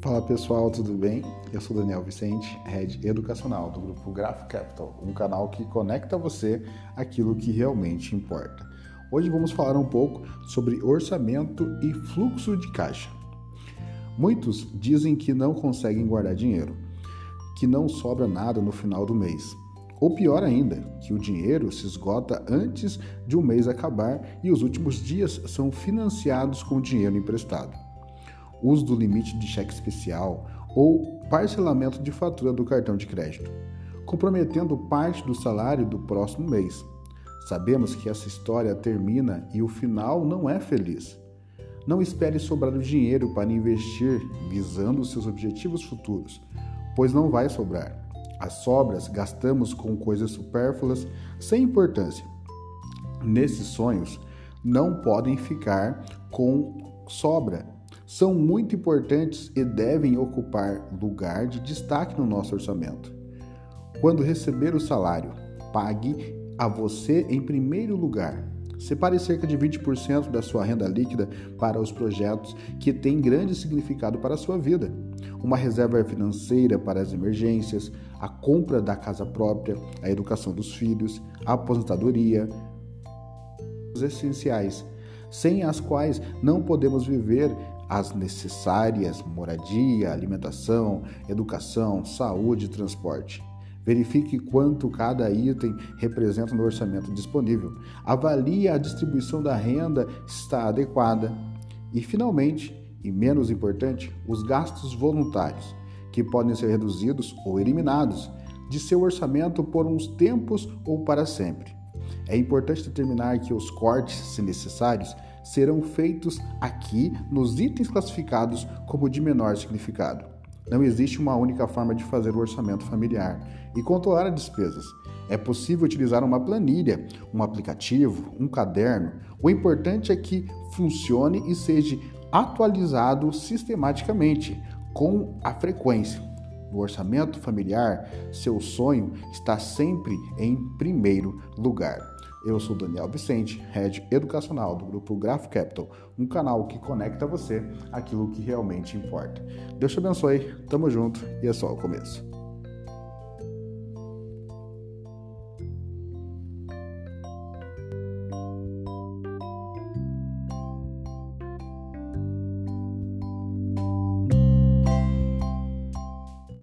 Fala pessoal, tudo bem? Eu sou Daniel Vicente, Head Educacional do grupo Graph Capital, um canal que conecta você aquilo que realmente importa. Hoje vamos falar um pouco sobre orçamento e fluxo de caixa. Muitos dizem que não conseguem guardar dinheiro, que não sobra nada no final do mês. Ou pior ainda, que o dinheiro se esgota antes de um mês acabar e os últimos dias são financiados com dinheiro emprestado uso do limite de cheque especial ou parcelamento de fatura do cartão de crédito, comprometendo parte do salário do próximo mês. Sabemos que essa história termina e o final não é feliz. Não espere sobrar o dinheiro para investir visando seus objetivos futuros, pois não vai sobrar. As sobras gastamos com coisas supérfluas sem importância. Nesses sonhos, não podem ficar com sobra são muito importantes e devem ocupar lugar de destaque no nosso orçamento. Quando receber o salário, pague a você em primeiro lugar. Separe cerca de 20% da sua renda líquida para os projetos que têm grande significado para a sua vida. Uma reserva financeira para as emergências, a compra da casa própria, a educação dos filhos, a aposentadoria, os essenciais, sem as quais não podemos viver as necessárias moradia, alimentação, educação, saúde e transporte. Verifique quanto cada item representa no orçamento disponível. Avalie a distribuição da renda está adequada. E, finalmente, e menos importante, os gastos voluntários, que podem ser reduzidos ou eliminados de seu orçamento por uns tempos ou para sempre. É importante determinar que os cortes, se necessários, serão feitos aqui nos itens classificados como de menor significado. Não existe uma única forma de fazer o orçamento familiar e controlar as despesas. É possível utilizar uma planilha, um aplicativo, um caderno. O importante é que funcione e seja atualizado sistematicamente, com a frequência. No orçamento familiar, seu sonho está sempre em primeiro lugar. Eu sou Daniel Vicente, Head Educacional do grupo Graph Capital, um canal que conecta você aquilo que realmente importa. Deus te abençoe, tamo junto e é só o começo.